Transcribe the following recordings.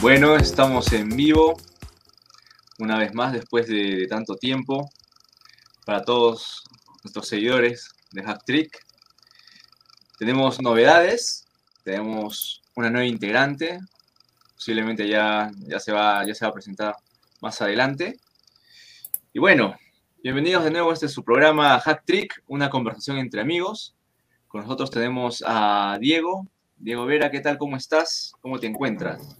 Bueno, estamos en vivo una vez más después de, tanto tiempo para todos nuestros seguidores de Hack Trick. Tenemos novedades, tenemos una nueva integrante, posiblemente ya, ya, se va, ya se va a presentar más adelante. Y bueno, bienvenidos de nuevo a este su programa Hack Trick, una conversación entre amigos. Con nosotros tenemos a Diego. Diego Vera, ¿qué tal? ¿Cómo estás? ¿Cómo te encuentras?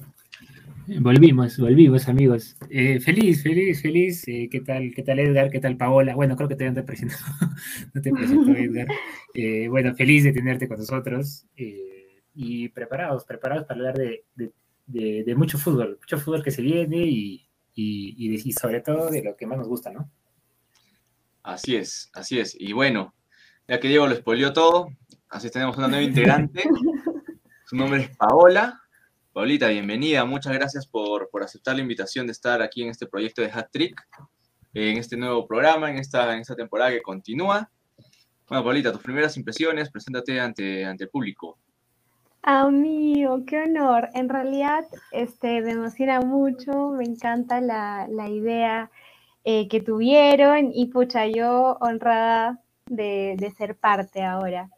Volvimos, volvimos, amigos. Eh, feliz, feliz, feliz. Eh, ¿Qué tal, qué tal Edgar? ¿Qué tal Paola? Bueno, creo que te han presentado. no te presento, Edgar. Eh, bueno, feliz de tenerte con nosotros y preparados, preparados para hablar de, mucho fútbol, mucho fútbol que se viene y, y, sobre todo de lo que más nos gusta, ¿no? Así es, así es. Y bueno, ya que Diego lo spoileó todo, así tenemos una nueva integrante. Su nombre es Paola. Paulita, bienvenida. Muchas gracias por, aceptar la invitación de estar aquí en este proyecto de Hat Trick, en este nuevo programa, en esta, en esta temporada que continúa. Bueno, Paulita, tus primeras impresiones, preséntate ante, ante el público. Amigo, qué honor. En realidad, este, me emociona mucho, me encanta la, idea eh, que tuvieron y pucha, yo honrada de, de ser parte ahora.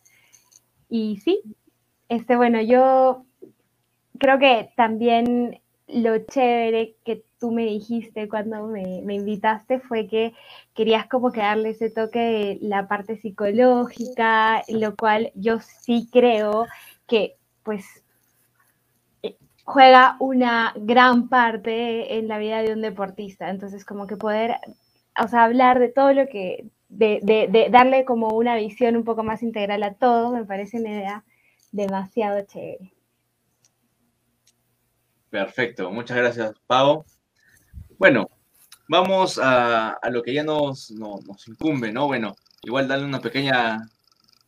Y sí, este, bueno, yo creo que también lo chévere que tú me dijiste cuando me, invitaste fue que querías como que darle ese toque de la parte psicológica, lo cual yo sí creo que pues eh, juega una gran parte en la vida de un deportista. Entonces como que poder, o sea, hablar de todo lo que, de, de darle como una visión un poco más integral a todo, me parece una idea demasiado chévere. Perfecto, muchas gracias, Pau. Bueno, vamos a, lo que ya nos, nos incumbe, ¿no? Bueno, igual darle una pequeña,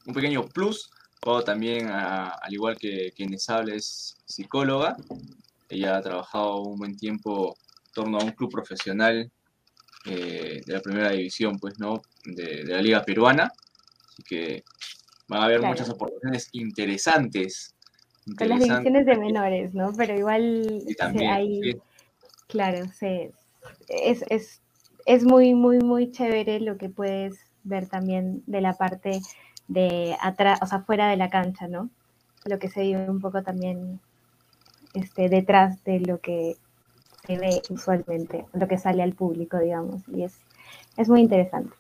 un pequeño plus. Pau también, al igual que quienes habla, es psicóloga. Ella ha trabajado un buen tiempo en torno a un club profesional eh, de la primera división, pues, ¿no? De, la liga peruana. Así que van a haber muchas aportaciones interesantes con las divisiones de menores, ¿no? Pero igual hay, claro, es, es, muy, muy, muy chévere lo que puedes ver también de la parte de atrás, o sea, fuera de la cancha, ¿no? Lo que se vive un poco también este, detrás de lo que se ve usualmente, lo que sale al público, digamos, y es, es muy interesante.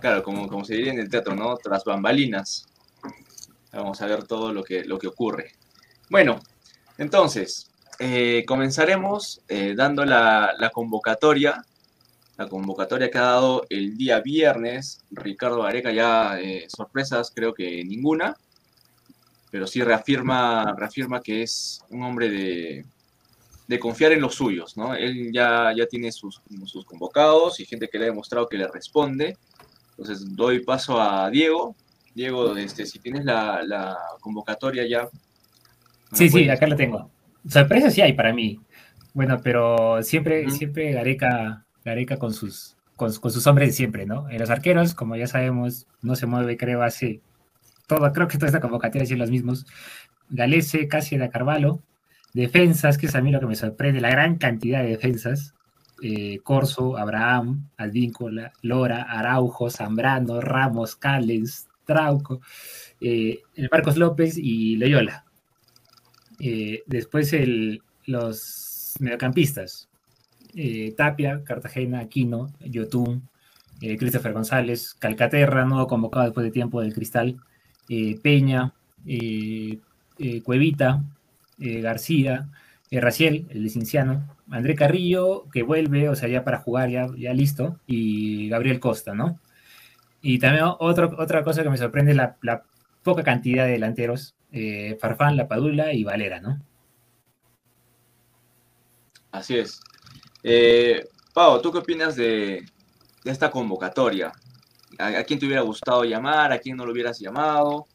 Claro, como, como se diría en el teatro, ¿no? Tras bambalinas. Vamos a ver todo lo que, lo que ocurre. Bueno, entonces, eh, comenzaremos eh, dando la, convocatoria, la convocatoria que ha dado el día viernes. Ricardo Areca ya eh, sorpresas, creo que ninguna, pero sí reafirma, reafirma que es un hombre de, de confiar en los suyos, ¿no? Él ya, ya tiene sus, sus convocados y gente que le ha demostrado que le responde. Entonces doy paso a Diego Diego, este, si tienes la, convocatoria ya. Sí, sí, acá la tengo. Sorpresa sí hay para mí. Bueno, pero siempre, siempre Gareca, Gareca con sus, con, sus hombres de siempre, ¿no? En los arqueros, como ya sabemos, no se mueve, creo, hace todo, creo que toda esta convocatoria son los mismos. Galese, de Carvalho. Defensas, que es a mí lo que me sorprende, la gran cantidad de defensas. Eh, Corso, Abraham, Advíncola, Lora, Araujo, Zambrano, Ramos, Callens, Trauco, eh, el Marcos López y Loyola. Eh, después el, los mediocampistas, eh, Tapia, Cartagena, Aquino, Yotun, Christopher González, Calcaterra, nuevo convocado después de tiempo del Cristal, Peña, Cuevita, García, Raciel, el licenciano, André Carrillo, que vuelve, o sea, ya para jugar, ya, ya listo, y Gabriel Costa, ¿no? Y también otra cosa que me sorprende es la, poca cantidad de delanteros, eh, Farfán, La Padula y Valera, ¿no? Así es. Eh, Pau, ¿tú qué opinas de, esta convocatoria? ¿A, quién te hubiera gustado llamar? ¿A quién no lo hubieras llamado?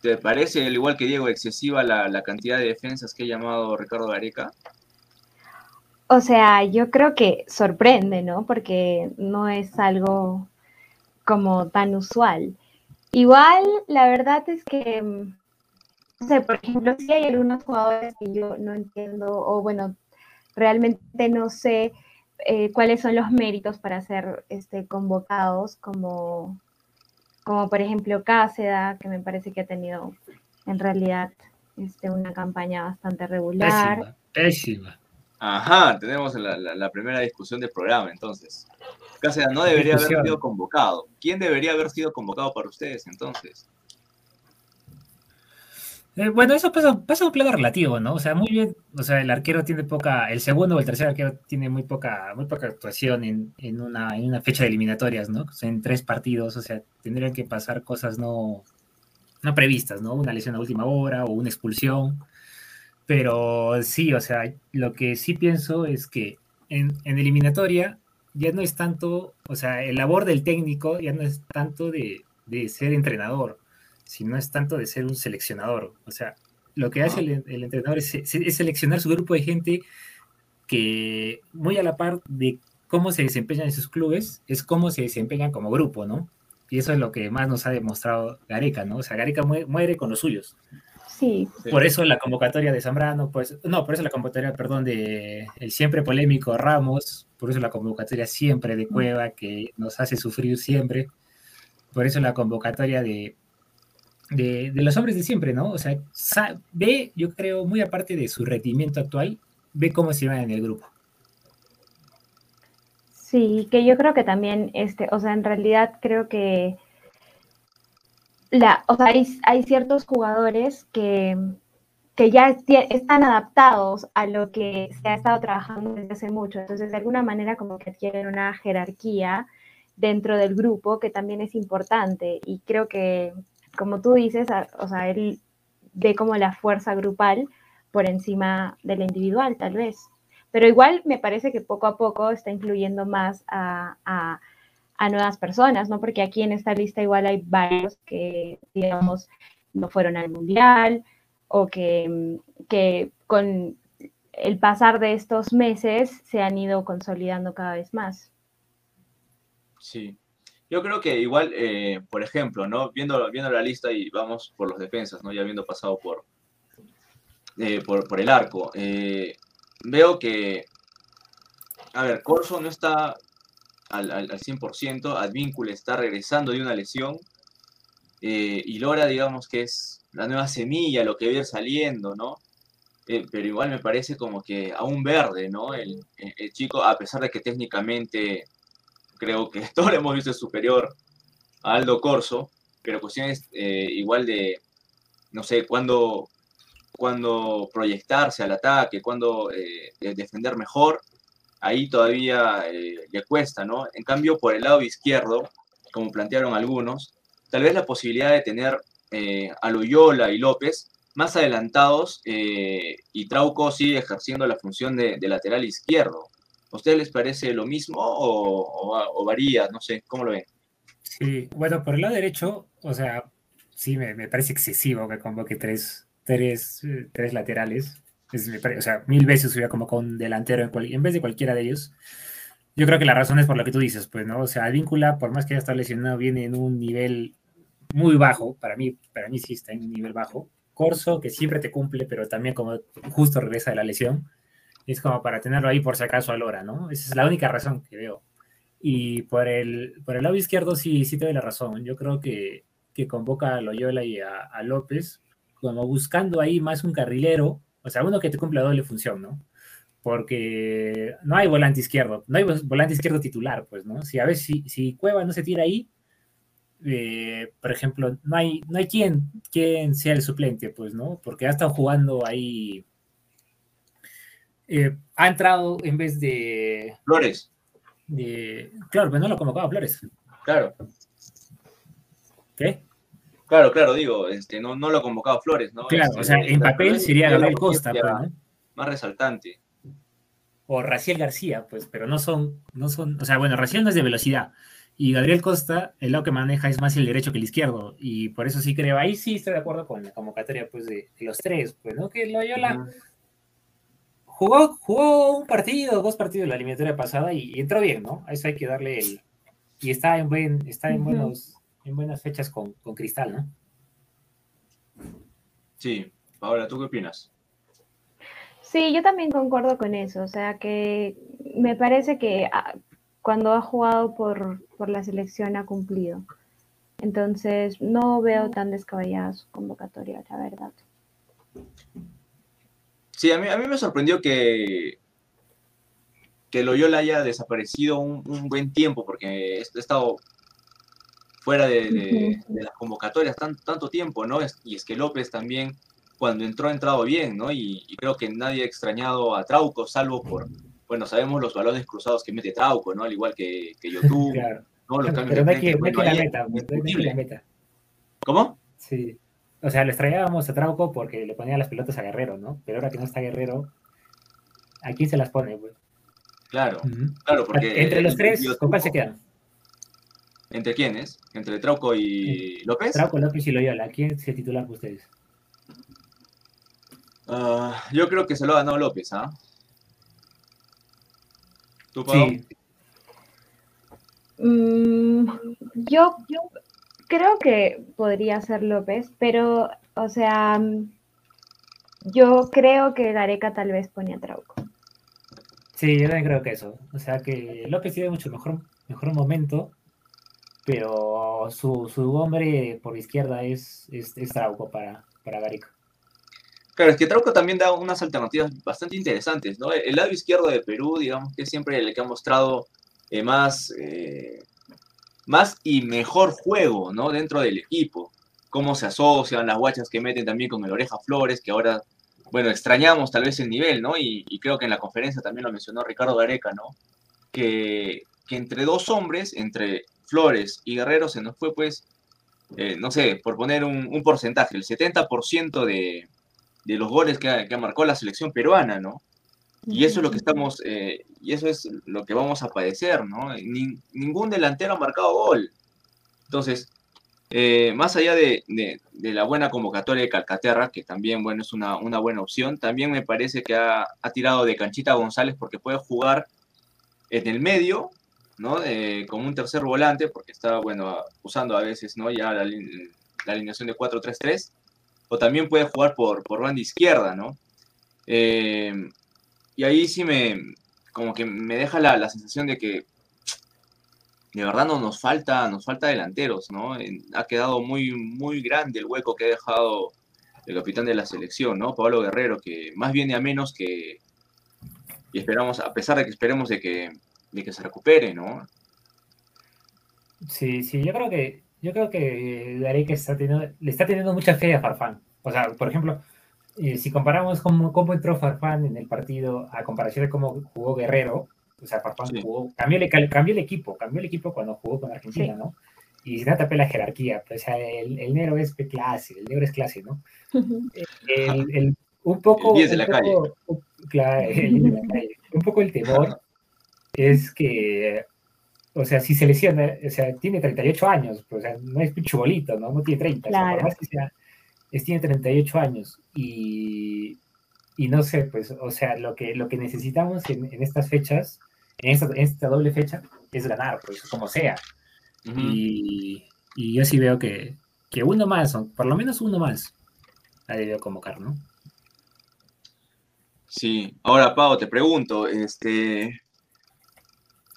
¿Te parece, al igual que Diego, excesiva la, cantidad de defensas que ha llamado Ricardo Gareca? o sea, yo creo que sorprende, ¿no? Porque no es algo como tan usual. Igual, la verdad es que, mm, no sé, por ejemplo, si hay algunos jugadores que yo no entiendo, o bueno, realmente no sé eh, cuáles son los méritos para ser este, convocados, como, como por ejemplo Cáceda, que me parece que ha tenido en realidad este, una campaña bastante regular. Pésima, Ajá, tenemos la, primera discusión del programa, entonces. Cáceres no debería haber sido convocado. ¿Quién debería haber sido convocado para ustedes, entonces? Eh, bueno, eso pasa, pasa un plano relativo, ¿no? O sea, muy bien, o sea, el arquero tiene poca, el segundo o el tercer arquero tiene muy poca, muy poca actuación en, una, en una fecha de eliminatorias, ¿no? O sea, en tres partidos, o sea, tendrían que pasar cosas no, no previstas, ¿no? Una lesión a última hora o una expulsión. Pero sí, o sea, lo que sí pienso es que en, eliminatoria ya no es tanto, o sea, el labor del técnico ya no es tanto de, ser entrenador, sino es tanto de ser un seleccionador. O sea, lo que hace el, entrenador es, seleccionar su grupo de gente que, muy a la par de cómo se desempeñan en sus clubes, es cómo se desempeñan como grupo, ¿no? Y eso es lo que más nos ha demostrado Gareca, ¿no? O sea, Gareca muere, con los suyos. Sí. Por eso la convocatoria de Zambrano, pues, no, por eso la convocatoria, perdón, de el siempre polémico Ramos, por eso la convocatoria siempre de Cueva, que nos hace sufrir siempre, por eso la convocatoria de, de, los hombres de siempre, ¿no? O sea, ve, yo creo, muy aparte de su rendimiento actual, ve cómo se va en el grupo. Sí, que yo creo que también, este, o sea, en realidad creo que la, o sea, hay, ciertos jugadores que, que ya están adaptados a lo que se ha estado trabajando desde hace mucho. Entonces, de alguna manera, como que adquieren una jerarquía dentro del grupo que también es importante. Y creo que, como tú dices, o sea, él ve como la fuerza grupal por encima de la individual, tal vez. Pero igual me parece que poco a poco está incluyendo más a, nuevas personas, ¿no? Porque aquí en esta lista igual hay varios que, digamos, no fueron al mundial o que, que con el pasar de estos meses se han ido consolidando cada vez más. Sí. Yo creo que igual, eh, por ejemplo, ¿no? Viendo, viendo la lista y vamos por los defensas, ¿no? Ya habiendo pasado por, eh, por, el arco. Eh, veo que, a ver, Corso no está al, al, 100%, Advíncula está regresando de una lesión, y Lora, digamos que es la nueva semilla, lo que ir saliendo, ¿no? Pero igual me parece como que aún verde, ¿no? El, chico, a pesar de que técnicamente creo que todo lo hemos visto superior a Aldo Corso, pero cuestiones eh, igual de, no sé, cuando cuando proyectarse al ataque, cuando eh, defender mejor, ahí todavía eh, le cuesta, ¿no? En cambio, por el lado izquierdo, como plantearon algunos, tal vez la posibilidad de tener eh, a Loyola y López más adelantados y Trauco sigue ejerciendo la función de, lateral izquierdo. ¿A ustedes les parece lo mismo o, varía? No sé, ¿cómo lo ven? Sí, bueno, por el lado derecho, o sea, sí me, me parece excesivo que convoque tres, tres, tres laterales. o sea, mil veces hubiera como con un delantero en, en, vez de cualquiera de ellos. Yo creo que la razón es por lo que tú dices, pues, ¿no? O sea, Víncula, por más que haya estado lesionado, viene en un nivel muy bajo. Para mí, para mí sí está en un nivel bajo. Corso, que siempre te cumple, pero también como justo regresa de la lesión. Es como para tenerlo ahí por si acaso a Lora, ¿no? Esa es la única razón que veo. Y por el, por el lado izquierdo sí, sí te doy la razón. Yo creo que, que convoca a Loyola y a López como buscando ahí más un carrilero, o sea, uno que te cumpla doble función, ¿no? Porque no hay volante izquierdo, no hay volante izquierdo titular, pues, ¿no? Si a veces si, si Cueva no se tira ahí, eh, por ejemplo, no hay, no hay quien, quien sea el suplente, pues, ¿no? Porque ha estado jugando ahí. Eh, ha entrado en vez de. Flores. De, claro, pero no lo convocaba Flores. Claro. ¿Qué? Claro, claro, digo, este, no, no lo ha convocado Flores, ¿no? Claro, este, o sea, en papel sería Gabriel Costa, pues, Más resaltante. O Raciel García, pues, pero no son, no son, o sea, bueno, Raciel no es de velocidad. Y Gabriel Costa, el lado que maneja es más el derecho que el izquierdo. Y por eso sí creo, ahí sí estoy de acuerdo con la convocatoria, pues, de, los tres, pues, ¿no? Que Loyola jugó, jugó un partido, dos partidos la eliminatoria pasada y, entró bien, ¿no? A eso hay que darle el. Y está en buen, está en buenos, en buenas fechas con, con Cristal, ¿no? Sí. Ahora, ¿tú qué opinas? Sí, yo también concuerdo con eso. O sea que me parece que ah, cuando ha jugado por, por la selección ha cumplido. Entonces, no veo tan descabellada su convocatoria, la verdad. Sí, a mí, a mí me sorprendió que, que Loyola haya desaparecido un, buen tiempo, porque he estado fuera de, las convocatorias tanto tiempo, ¿no? Y es que López también, cuando entró, ha entrado bien, ¿no? Y, creo que nadie ha extrañado a Trauco, salvo por, bueno, sabemos los balones cruzados que mete Trauco, ¿no? Al igual que, que YouTube, ¿no? Los pero no hay que, la meta, la meta. ¿Cómo? Sí. O sea, le extrañábamos a Trauco porque le ponía las pelotas a Guerrero, ¿no? Pero ahora que no está Guerrero, ¿a quién se las pone, güey? Claro, claro, porque... Entre los tres, ¿con cuál se quedan? ¿Entre quiénes? ¿Entre Trauco y López? Trauco, López y Loyola. ¿Quién se titular ustedes? Ah, yo creo que se lo ha ganado López, ¿ah? ¿Tú, Pablo? Sí. Mm, yo, yo creo que podría ser López, pero, o sea, yo creo que Gareca tal vez pone a Trauco. Sí, yo también creo que eso. O sea, que López tiene mucho mejor, mejor momento, pero su, hombre por izquierda es, es, Trauco para, para Gareca. Claro, es que Trauco también da unas alternativas bastante interesantes, ¿no? El lado izquierdo de Perú, digamos que es siempre el que ha mostrado eh, más, eh, más y mejor juego, ¿no? Dentro del equipo. Cómo se asocian las guachas que meten también con el Oreja Flores, que ahora, bueno, extrañamos tal vez el nivel, ¿no? Y, creo que en la conferencia también lo mencionó Ricardo Gareca, ¿no? Que, entre dos hombres, entre Flores y Guerrero, se nos fue, pues, eh, no sé, por poner un, porcentaje, el 70% de, de los goles que, que marcó la selección peruana, ¿no? Y eso es lo que estamos, eh, y eso es lo que vamos a padecer, ¿no? ningún delantero ha marcado gol. Entonces, eh, más allá de, la buena convocatoria de Calcaterra, que también, bueno, es una, buena opción, también me parece que ha, tirado de Canchita González porque puede jugar en el medio, ¿no? Eh, como un tercer volante, porque está, bueno, usando a veces, ¿no? Ya la, alineación de 4-3-3, o también puede jugar por, por banda izquierda, ¿no? Y ahí sí me, como que me deja la, sensación de que de verdad no nos falta, nos falta delanteros, ¿no? ha quedado muy, muy grande el hueco que ha dejado el capitán de la selección, ¿no? Pablo Guerrero, que más viene a menos que, y esperamos, a pesar de que esperemos de que, de que se recupere, ¿no? Sí, sí, yo creo que, yo creo que Gareca está teniendo, le está teniendo mucha fe a Farfán. O sea, por ejemplo, eh, si comparamos cómo, cómo, entró Farfán en el partido a comparación de cómo jugó Guerrero, o sea, Farfán jugó, cambió, cambió, el equipo, cambió el equipo cuando jugó con Argentina, ¿no? Y se nota la jerarquía, pues, o sea, el, el, negro es clase, el negro es clase, ¿no? el, el, un poco... El de la calle. Claro, un poco el temor es que o sea, si se lesiona, o sea, tiene 38 años, pues, o sea, no es un chubolito, ¿no? No tiene 30. Claro. O sea, más que sea, tiene 38 años y, y, no sé, pues, o sea, lo que, lo que necesitamos en, estas fechas, en esta, doble fecha, es ganar, pues, como sea. y, y, yo sí veo que, que uno más, por lo menos uno más, ha debido convocar, ¿no? Sí, ahora Pau, te pregunto, este,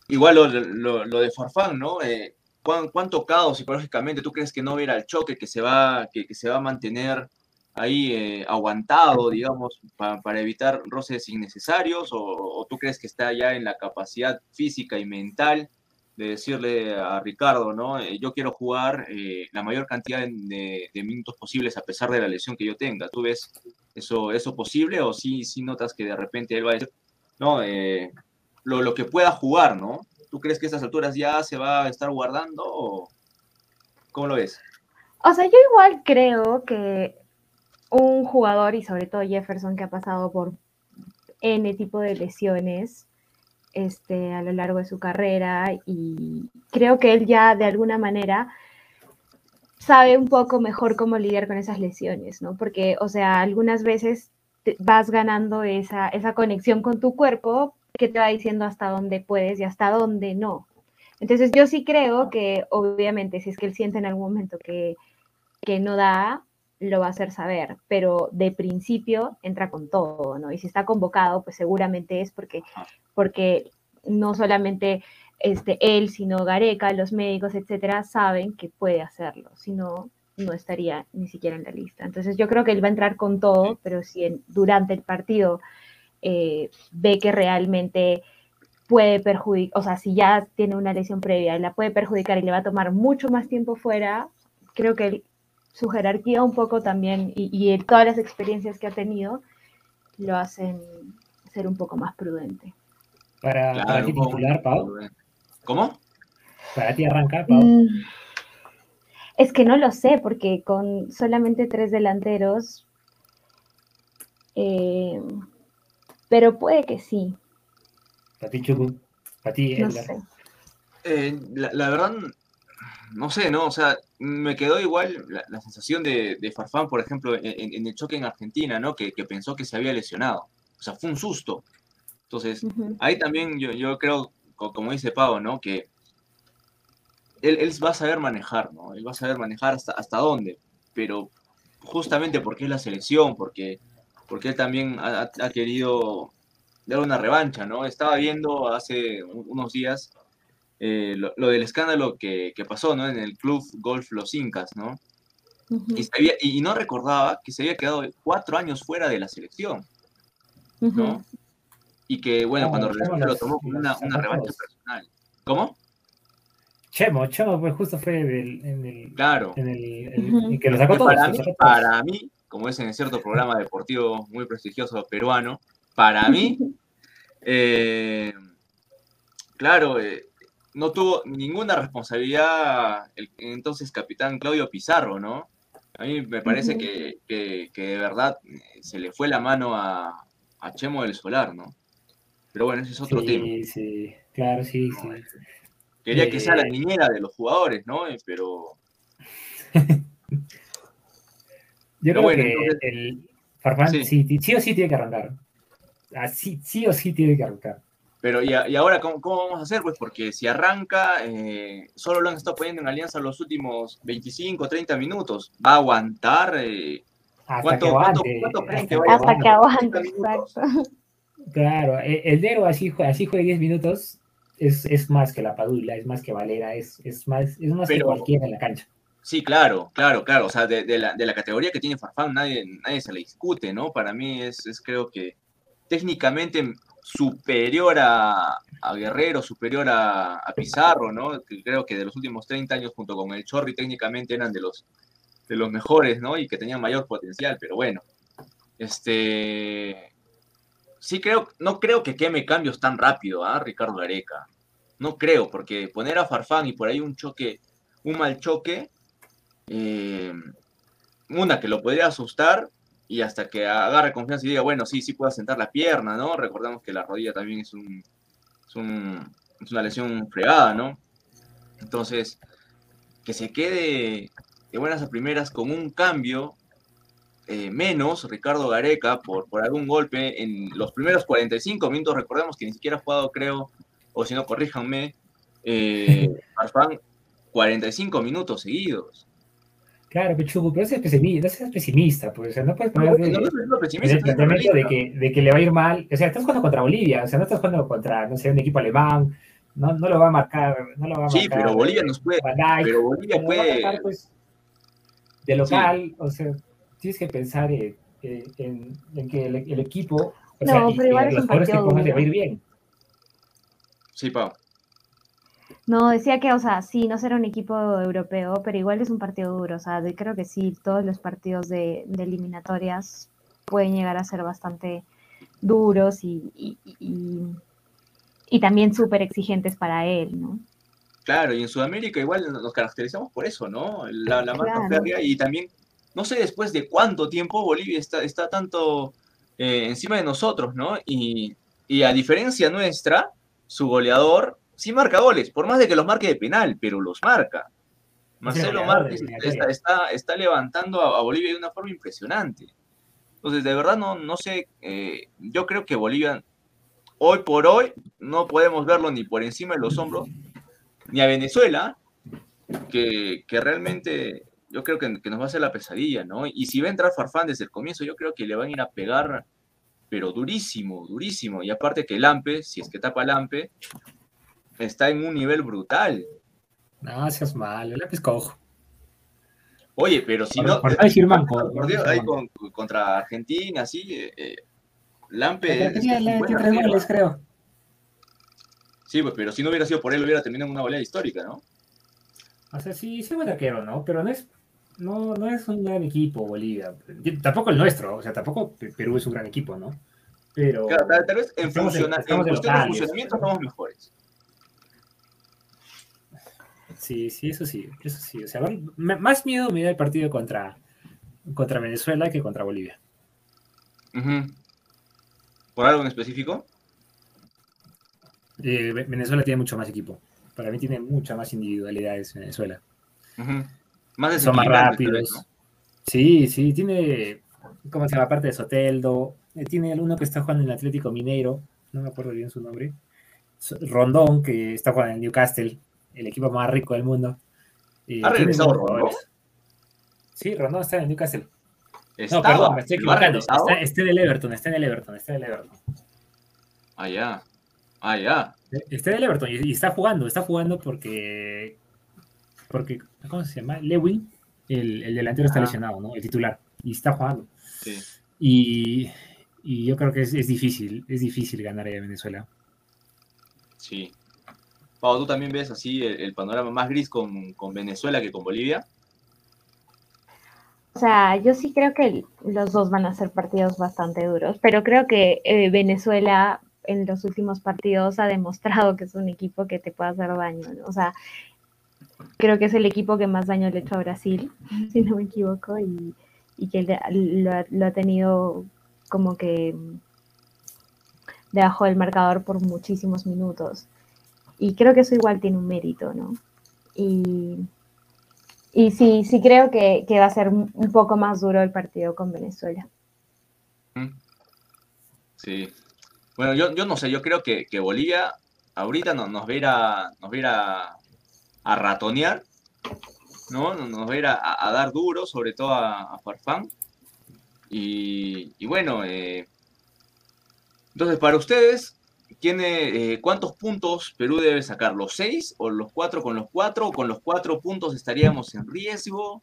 igual lo, lo, de Farfán, ¿no? Eh, ¿cuán, tocado psicológicamente tú crees que no verá el choque, que se va, que, se va a mantener ahí eh, aguantado, digamos, para evitar roces innecesarios? O, tú crees que está ya en la capacidad física y mental de decirle a Ricardo, ¿no? Eh, yo quiero jugar eh, la mayor cantidad de, minutos posibles a pesar de la lesión que yo tenga. ¿Tú ves eso, eso posible o sí, sí notas que de repente él va a decir, no, lo que pueda jugar, ¿no? ¿Tú crees que a estas alturas ya se va a estar guardando o cómo lo ves? O sea, yo igual creo que un jugador y sobre todo Jefferson que ha pasado por N tipo de lesiones este, a lo largo de su carrera y creo que él ya de alguna manera sabe un poco mejor cómo lidiar con esas lesiones, ¿no? Porque, o sea, algunas veces vas ganando esa, esa conexión con tu cuerpo que te va diciendo hasta dónde puedes y hasta dónde no. Entonces yo sí creo que obviamente si es que él siente en algún momento que, que no da, lo va a hacer saber, pero de principio entra con todo, ¿no? Y si está convocado, pues seguramente es porque, porque no solamente este, él, sino Gareca, los médicos, etcétera, saben que puede hacerlo, si no, no estaría ni siquiera en la lista. Entonces yo creo que él va a entrar con todo, pero si durante el partido eh, ve que realmente puede perjudicar, o sea, si ya tiene una lesión previa y la puede perjudicar y le va a tomar mucho más tiempo fuera, creo que su jerarquía un poco también y, todas las experiencias que ha tenido lo hacen ser un poco más prudente. Para, ti titular, Pau. ¿Cómo? Para ti arranca, Pau. Mm, es que no lo sé, porque con solamente tres delanteros, eh, pero puede que sí. Para ti, Chubu. Para ti, no eh, la, verdad, no sé, ¿no? O sea, me quedó igual la, sensación de, Farfán, por ejemplo, en, el choque en Argentina, ¿no? Que, pensó que se había lesionado. O sea, fue un susto. Entonces, ahí también yo, yo creo, como dice Pau, ¿no? Que él, él, va a saber manejar, ¿no? Él va a saber manejar hasta, hasta dónde. Pero justamente porque es la selección, porque, porque él también ha, ha querido dar una revancha, ¿no? Estaba viendo hace unos días eh, lo, del escándalo que, pasó, ¿no? En el club Golf Los Incas, ¿no? y, no recordaba que se había quedado cuatro años fuera de la selección, ¿no? Y que, bueno, cuando regresó lo tomó como una, revancha personal. ¿Cómo? Chemo, Chemo pues justo fue en el, claro. en el, que lo sacó todo. Para, mí, para mí, como es en cierto programa deportivo muy prestigioso peruano, para mí, eh, claro, eh, no tuvo ninguna responsabilidad el entonces capitán Claudio Pizarro, ¿no? A mí me parece que, de verdad eh, se le fue la mano a, Chemo del Solar, ¿no? Pero bueno, ese es otro tema. Sí, sí, claro, sí, sí. Quería que sea la niñera de los jugadores, ¿no? Pero... Yo creo que el Farfán sí. sí o sí tiene que arrancar así, sí o sí tiene que arrancar. Pero ¿y, ahora ¿cómo, vamos a hacer? Pues porque si arranca, eh, solo lo han estado poniendo en alianza los últimos 25, 30 minutos. ¿Va a aguantar? Eh, hasta que aguante. hasta, que aguante, Claro, e, el Dero así, así juega 10 minutos, es, es, más que la Padula, es más que Valera, es, es más, es más que cualquiera en la cancha. Sí, claro, claro, claro. O sea, de, la, de la, categoría que tiene Farfán nadie, nadie se le discute, ¿no? Para mí es, es creo que técnicamente superior a, Guerrero, superior a, Pizarro, ¿no? creo que de los últimos 30 años junto con el Chorri técnicamente eran de los, de los mejores, ¿no? Y que tenían mayor potencial, pero bueno. Este. Sí, creo, no creo que queme cambios tan rápido, ¿ah? Ricardo Areca. No creo, porque poner a Farfán y por ahí un choque, un mal choque, eh, una que lo podría asustar, y hasta que agarre confianza y diga, bueno, sí, sí puedo sentar la pierna, ¿no? Recordemos que la rodilla también es, un, es, una lesión fregada, ¿no? Entonces, que se quede de buenas a primeras con un cambio eh, menos Ricardo Gareca por, por algún golpe en los primeros 45 minutos, recordemos que ni siquiera ha jugado, creo, o si no, corríjanme, eh, 45 minutos seguidos. Claro, Pichugu, pero no seas pesimista, pues, o sea, no puedes poner no, no, el planteamiento de que, de que le va a ir mal, o sea, estás jugando contra Bolivia, o sea, no estás jugando contra, no sé, un equipo alemán, no, no lo va a marcar, no lo va a marcar. Sí, pero Bolivia nos puede, pero Bolivia puede... pues, de local, o sea, tienes que pensar en, en, que el, equipo, o sea, no, pero igual los jugadores que pongas le va a ir bien. Sí, Pau. No, decía que, o sea, sí, no será un equipo europeo, pero igual es un partido duro. O sea, creo que sí, todos los partidos de, eliminatorias pueden llegar a ser bastante duros y, y, también súper exigentes para él, ¿no? Claro, y en Sudamérica igual nos caracterizamos por eso, ¿no? La, la marca férrea y también, no sé después de cuánto tiempo Bolivia está, está tanto eh, encima de nosotros, ¿no? Y, y a diferencia nuestra, su goleador sí marca goles, por más de que los marque de penal, pero los marca. Marcelo Márquez está, está, levantando a, Bolivia de una forma impresionante. Entonces, de verdad, no, no sé, eh, yo creo que Bolivia, hoy por hoy, no podemos verlo ni por encima de los hombros, ni a Venezuela, que, que realmente yo creo que, nos va a hacer la pesadilla, ¿no? Y si va a entrar Farfán desde el comienzo, yo creo que le van a ir a pegar, pero durísimo, durísimo. Y aparte que Lampe, si es que tapa Lampe, está en un nivel brutal. No, seas mal, el Lampe es cojo. Oye, pero si no. Por, decir manco, por Dios, ahí con, contra Argentina, así. Eh, eh Lampe. Creo. Sí, pues, pero si no hubiera sido por él, hubiera terminado en una goleada histórica, ¿no? O sea, sí, sí buen arquero, ¿no? Pero no es, no, no es un gran equipo Bolivia. Tampoco el nuestro, o sea, tampoco Perú es un gran equipo, ¿no? Pero. Claro, tal, vez en, funciona, en cuestión de funcionamiento somos mejores. Sí, sí, eso sí, eso sí. O sea, más miedo me da el partido contra, contra Venezuela que contra Bolivia. ¿Por algo en específico? Eh, Venezuela tiene mucho más equipo. Para mí tiene mucha más individualidades Venezuela. Más Son más rápidos. Sí, sí, tiene, ¿cómo se llama? Aparte de Soteldo, eh, tiene uno que está jugando en el Atlético Mineiro, no me acuerdo bien su nombre. Rondón, que está jugando en Newcastle, el equipo más rico del mundo. ¿Ha regresado Rondón? Sí, Rondón está en Newcastle. no, perdón, me estoy equivocando. Está, está, en el Everton, está en el Everton, está en el Everton. Ah, ya. Ah, ya. Está en el Everton y, está jugando, está jugando porque. Porque, ¿cómo se llama? Lewin, el, el delantero está lesionado, ¿no? El titular. Y está jugando. Sí. Y, y yo creo que es, es, difícil, es difícil ganar a Venezuela. Sí. Pau, ¿tú también ves así el, panorama más gris con, con, Venezuela que con Bolivia? O sea, yo sí creo que los dos van a ser partidos bastante duros, pero creo que eh, Venezuela en los últimos partidos ha demostrado que es un equipo que te puede hacer daño. O sea, creo que es el equipo que más daño le ha hecho a Brasil, si no me equivoco, y, que lo, ha tenido como que debajo del marcador por muchísimos minutos. Y creo que eso igual tiene un mérito, ¿no? Y, y sí, sí creo que, que va a ser un poco más duro el partido con Venezuela. Sí, bueno, yo, yo no sé, yo creo que, que Bolivia ahorita nos, nos a nos a, ratonear, ¿no? Nos va a a, dar duro, sobre todo a, Farfán. Y, y bueno, eh, entonces para ustedes, tiene, eh, ¿cuántos puntos Perú debe sacar? ¿Los seis o los cuatro con los cuatro? ¿O con los cuatro puntos estaríamos en riesgo?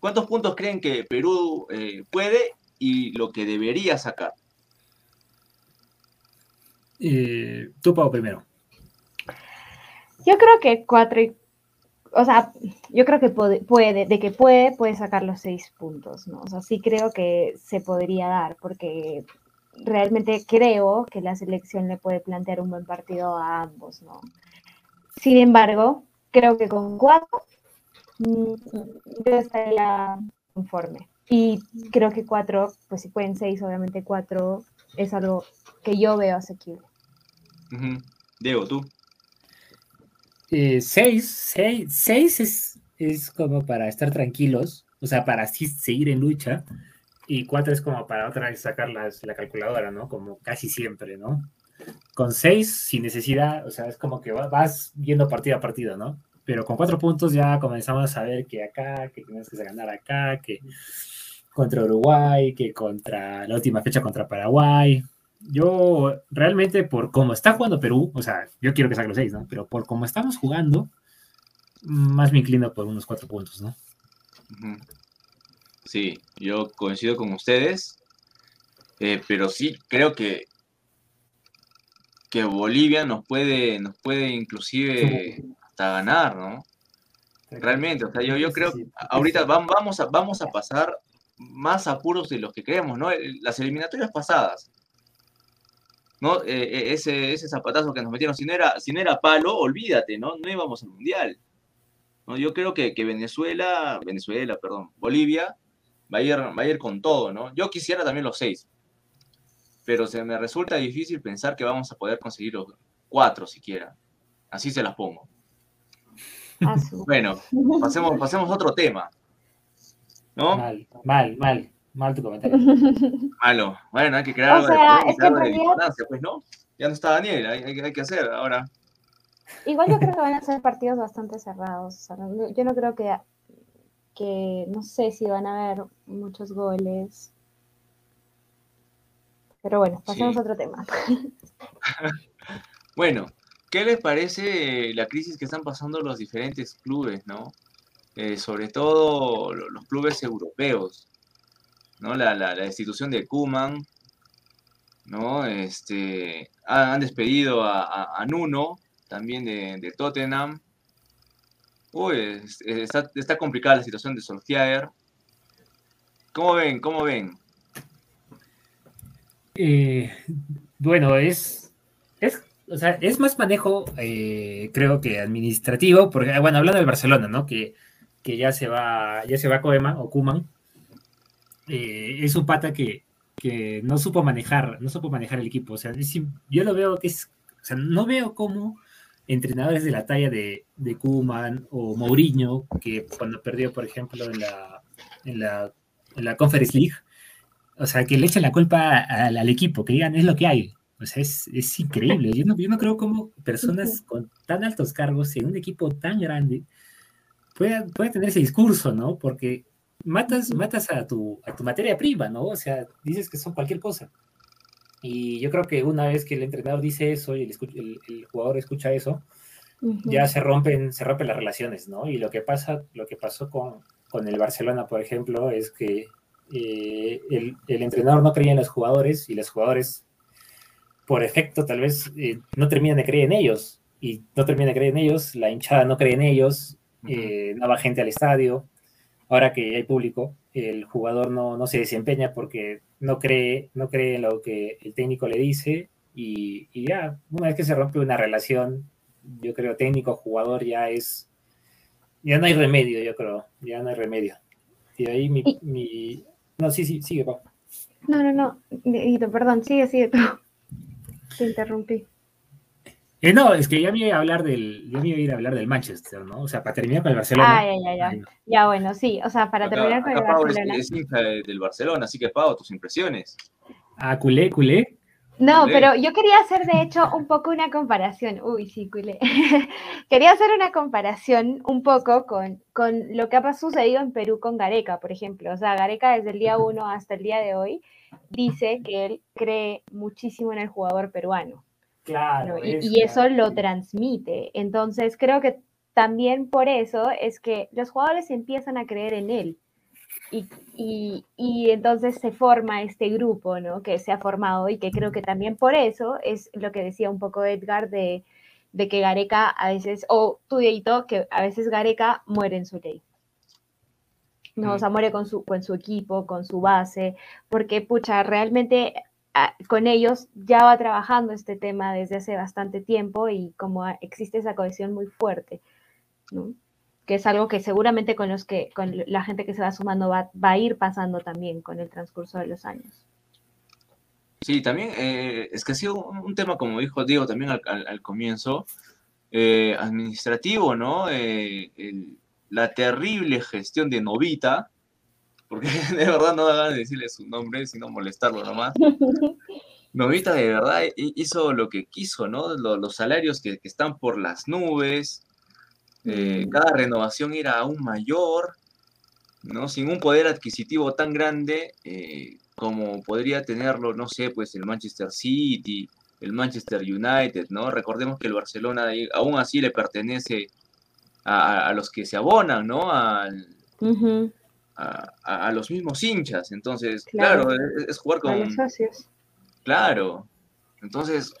¿Cuántos puntos creen que Perú eh, puede y lo que debería sacar? Eh, tú, Pau, primero. Yo creo que cuatro y, o sea, yo creo que puede, de que puede, puede sacar los seis puntos, ¿no? O sea, sí creo que se podría dar, porque realmente creo que la selección le puede plantear un buen partido a ambos, ¿no? Sin embargo, creo que con cuatro mm, yo estaría conforme. Y creo que cuatro, pues si pueden seis, obviamente cuatro es algo que yo veo asequible. Diego, tú. Eh, seis, seis, seis es, es como para estar tranquilos, o sea, para así seguir en lucha. Y cuatro es como para otra vez sacar la calculadora, ¿no? Como casi siempre, ¿no? Con seis, sin necesidad, o sea, es como que vas viendo partido a partido, ¿no? Pero con cuatro puntos ya comenzamos a saber que acá, que tienes que ganar acá, que contra Uruguay, que contra la última fecha contra Paraguay, yo realmente por cómo está jugando Perú, o sea, yo quiero que saque los seis, ¿no? Pero por cómo estamos jugando, más me inclino por unos cuatro puntos, ¿no? Sí, yo coincido con ustedes, eh, pero sí creo que que Bolivia nos puede, nos puede inclusive hasta ganar, ¿no? Realmente, o sea, yo, yo creo que ahorita vamos a, vamos a pasar más apuros de los que creemos, ¿no? Las eliminatorias pasadas, ¿no? Eh, eh, ese, ese zapatazo que nos metieron, si no, era, si era palo, olvídate, ¿no? No íbamos al Mundial. ¿no? Yo creo que, que, Venezuela, Venezuela, perdón, Bolivia, va a, ir, va a ir con todo, ¿no? Yo quisiera también los seis, pero se me resulta difícil pensar que vamos a poder conseguir los cuatro siquiera. Así se las pongo. Bueno, pasemos, pasemos a otro tema. ¿no? Mal, mal, mal. Mal tu comentario. Malo. Bueno, hay que crear o sea, es que pues, ¿no? Ya no está Daniel, hay, hay, que hacer ahora. Igual yo creo que van a ser partidos bastante cerrados. yo no creo que, que, no sé si van a haber muchos goles. Pero bueno, pasemos a otro tema. bueno, ¿qué les parece la crisis que están pasando los diferentes clubes, no? Eh, sobre todo los clubes europeos, ¿no? La, la, la institución de Kuman, ¿no? Este, han despedido a, a, Nuno, también de, de, Tottenham. Uy, está, complicada la situación de Solskjaer. ¿Cómo ven? ¿Cómo ven? Eh, bueno, es, es, o sea, es más manejo, eh, creo que administrativo, porque, bueno, hablando del Barcelona, ¿no? Que, que ya se va, ya se va Koeman o Kuman. Eh, es un pata que, que no supo manejar, no supo manejar el equipo. O sea, yo lo veo que es, o sea, no veo cómo entrenadores de la talla de, de Kuman o Mourinho, que cuando perdió, por ejemplo, en la, en la, en la Conference League, o sea, que le echen la culpa al, equipo, que digan es lo que hay. O sea, es, es increíble. Yo no, yo no creo cómo personas con tan altos cargos en un equipo tan grande puedan, puedan tener ese discurso, ¿no? Porque matas, matas a tu, a tu materia prima, ¿no? O sea, dices que son cualquier cosa. Y yo creo que una vez que el entrenador dice eso y el, el, jugador escucha eso, ya se rompen, se rompen las relaciones, ¿no? Y lo que pasa, lo que pasó con, con el Barcelona, por ejemplo, es que eh, el, el, entrenador no creía en los jugadores y los jugadores, por efecto, tal vez eh, no terminan de creer en ellos. Y no terminan de creer en ellos, la hinchada no cree en ellos, eh, no va gente al estadio, ahora que hay público, el jugador no, no, se desempeña porque no cree, no cree en lo que el técnico le dice y, y ya, una vez que se rompe una relación, yo creo técnico-jugador ya es, ya no hay remedio, yo creo, ya no hay remedio. Y ahí mi, mi... no, sí, sí, sigue, pa. No, no, no, perdón, sigue, sigue tú. Te interrumpí. Eh, no, es que ya me iba a hablar del, ya me iba a ir a hablar del Manchester, ¿no? O sea, para terminar con el Barcelona. Ah, ya, ya, ya. Ya, bueno, sí, o sea, para terminar con el Barcelona. Es, hincha del Barcelona, así que Pau, tus impresiones. Ah, culé, culé. No, pero yo quería hacer de hecho un poco una comparación. Uy, sí, culé. quería hacer una comparación un poco con, con lo que ha sucedido en Perú con Gareca, por ejemplo. O sea, Gareca desde el día uno hasta el día de hoy dice que él cree muchísimo en el jugador peruano. Claro. Y, eso lo transmite. Entonces, creo que también por eso es que los jugadores empiezan a creer en él. Y, y, entonces se forma este grupo, ¿no? Que se ha formado y que creo que también por eso es lo que decía un poco Edgar de, de que Gareca a veces, o tú, Dieguito, que a veces Gareca muere en su ley. No, o sea, muere con su, con su equipo, con su base, porque, pucha, realmente con ellos ya va trabajando este tema desde hace bastante tiempo y como existe esa cohesión muy fuerte, que es algo que seguramente con los que con la gente que se va sumando va, a ir pasando también con el transcurso de los años. Sí, también eh, es que ha sido un, tema, como dijo Diego también al, comienzo, eh, administrativo, ¿no? Eh, la terrible gestión de Novita, porque de verdad no da ganas de decirle su nombre, sino molestarlo nomás. Novita de verdad hizo lo que quiso, ¿no? Los, salarios que, están por las nubes, eh, mm. cada renovación era aún mayor, ¿no? Sin un poder adquisitivo tan grande eh, como podría tenerlo, no sé, pues el Manchester City, el Manchester United, ¿no? Recordemos que el Barcelona aún así le pertenece a, los que se abonan, ¿no? Al, a, los mismos hinchas. Entonces, claro, es, jugar con. los socios. Claro. Entonces,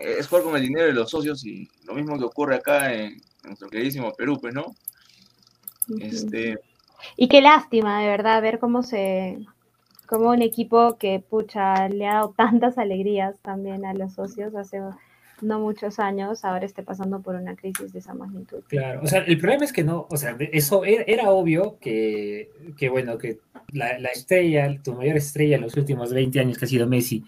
es jugar con el dinero de los socios y lo mismo que ocurre acá en, nuestro queridísimo Perú, pues, ¿no? Este. Y qué lástima, de verdad, ver cómo se. Como un equipo que, pucha, le ha dado tantas alegrías también a los socios hace no muchos años ahora esté pasando por una crisis de esa magnitud. Claro, o sea, el problema es que no, o sea, eso e, era, obvio que, que, bueno, que la, la, estrella, tu mayor estrella en los últimos 20 años que ha sido Messi,